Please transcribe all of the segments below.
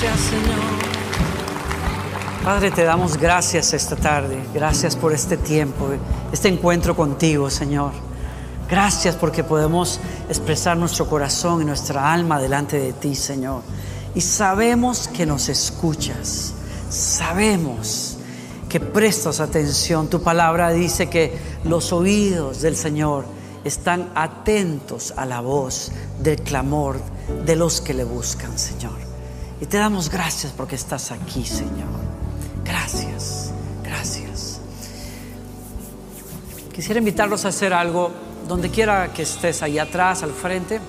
Señor. Padre, te damos gracias esta tarde. Gracias por este tiempo, este encuentro contigo, Señor. Gracias porque podemos expresar nuestro corazón y nuestra alma delante de ti, Señor. Y sabemos que nos escuchas. Sabemos que prestas atención. Tu palabra dice que los oídos del Señor están atentos a la voz del clamor de los que le buscan, Señor. Y te damos gracias porque estás aquí, Señor. Gracias, gracias. Quisiera invitarlos a hacer algo donde quiera que estés, ahí atrás, al frente.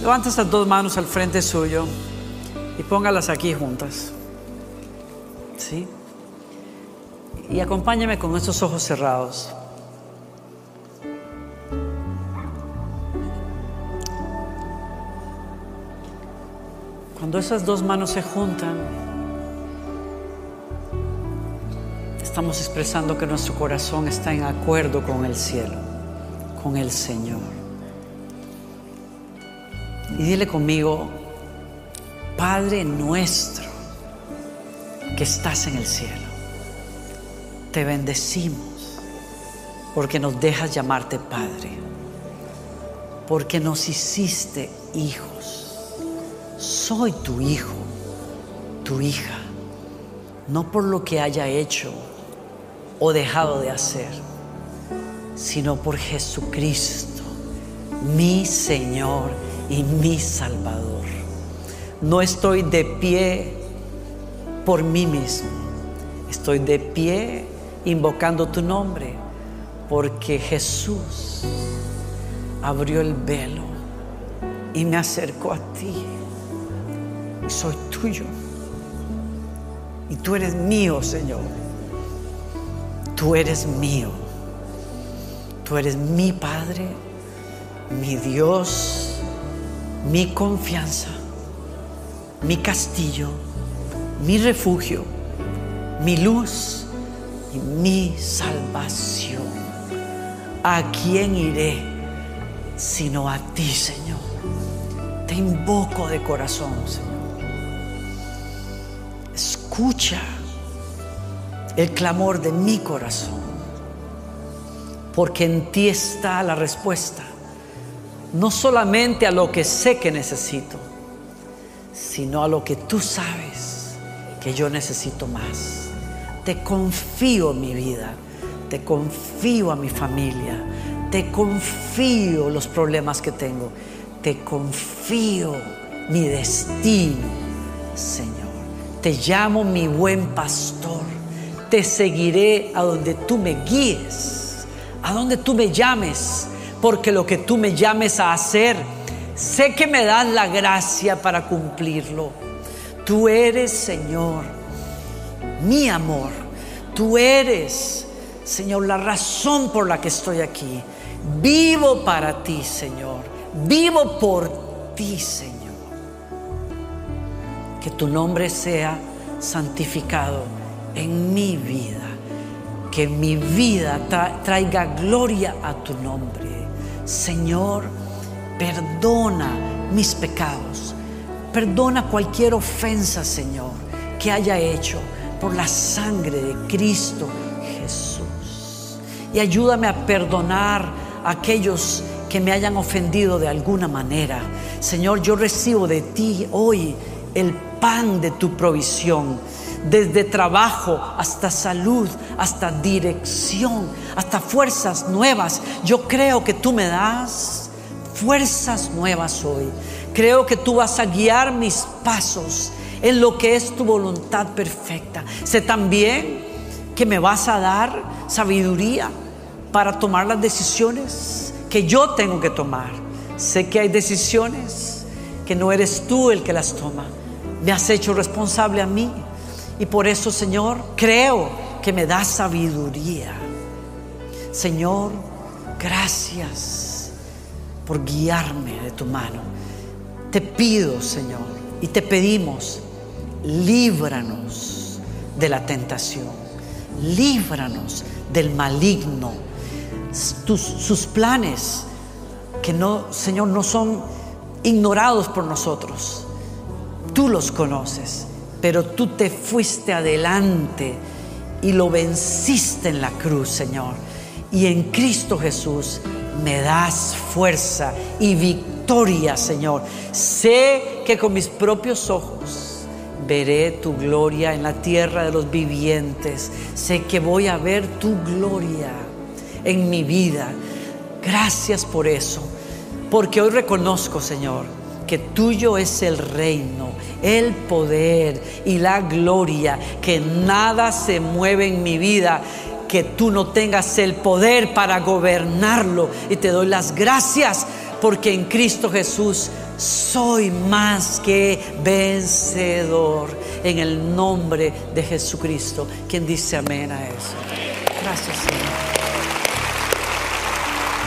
Levanta estas dos manos al frente suyo y póngalas aquí juntas. ¿Sí? Y acompáñame con estos ojos cerrados. Cuando esas dos manos se juntan, estamos expresando que nuestro corazón está en acuerdo con el cielo, con el Señor. Y dile conmigo, Padre nuestro que estás en el cielo, te bendecimos porque nos dejas llamarte Padre, porque nos hiciste hijos. Soy tu hijo, tu hija, no por lo que haya hecho o dejado de hacer, sino por Jesucristo, mi Señor y mi Salvador. No estoy de pie por mí mismo, estoy de pie invocando tu nombre, porque Jesús abrió el velo y me acercó a ti. Soy tuyo. Y tú eres mío, Señor. Tú eres mío. Tú eres mi Padre, mi Dios, mi confianza, mi castillo, mi refugio, mi luz y mi salvación. ¿A quién iré sino a ti, Señor? Te invoco de corazón, Señor. Escucha el clamor de mi corazón, porque en ti está la respuesta, no solamente a lo que sé que necesito, sino a lo que tú sabes que yo necesito más. Te confío mi vida, te confío a mi familia, te confío los problemas que tengo, te confío mi destino, Señor. Te llamo mi buen pastor te seguiré a donde tú me guíes, a donde tú me llames, porque lo que tú me llames a hacer, sé que me das la gracia para cumplirlo. Tú eres, Señor, mi amor. Tú eres, Señor, la razón por la que estoy aquí. Vivo para ti, Señor. Vivo por ti, Señor. Que tu nombre sea santificado en mi vida. Que mi vida traiga gloria a tu nombre. Señor, perdona mis pecados. Perdona cualquier ofensa, Señor, que haya hecho por la sangre de Cristo Jesús. Y ayúdame a perdonar a aquellos que me hayan ofendido de alguna manera. Señor, yo recibo de ti hoy el pan de tu provisión desde trabajo hasta salud, hasta dirección, hasta fuerzas nuevas. Yo creo que tú me das fuerzas nuevas hoy. Creo que tú vas a guiar mis pasos en lo que es tu voluntad perfecta. Sé también que me vas a dar sabiduría para tomar las decisiones que yo tengo que tomar. Sé que hay decisiones que no eres tú el que las toma. Me has hecho responsable a mí y por eso, Señor, creo que me da sabiduría. Señor, gracias por guiarme de tu mano. Te pido, Señor, y te pedimos, líbranos de la tentación, líbranos del maligno, sus planes que no, Señor, no son ignorados por nosotros Tú los conoces, pero tú te fuiste adelante y lo venciste en la cruz, Señor. Y en Cristo Jesús me das fuerza y victoria, Señor. Sé que con mis propios ojos veré tu gloria en la tierra de los vivientes. Sé que voy a ver tu gloria en mi vida. Gracias por eso, porque hoy reconozco, Señor, que tuyo es el reino, el poder y la gloria, que nada se mueve en mi vida que tú no tengas el poder para gobernarlo. Y te doy las gracias porque en Cristo Jesús soy más que vencedor. En el nombre de Jesucristo. Quien dice amén a eso. Gracias, Señor.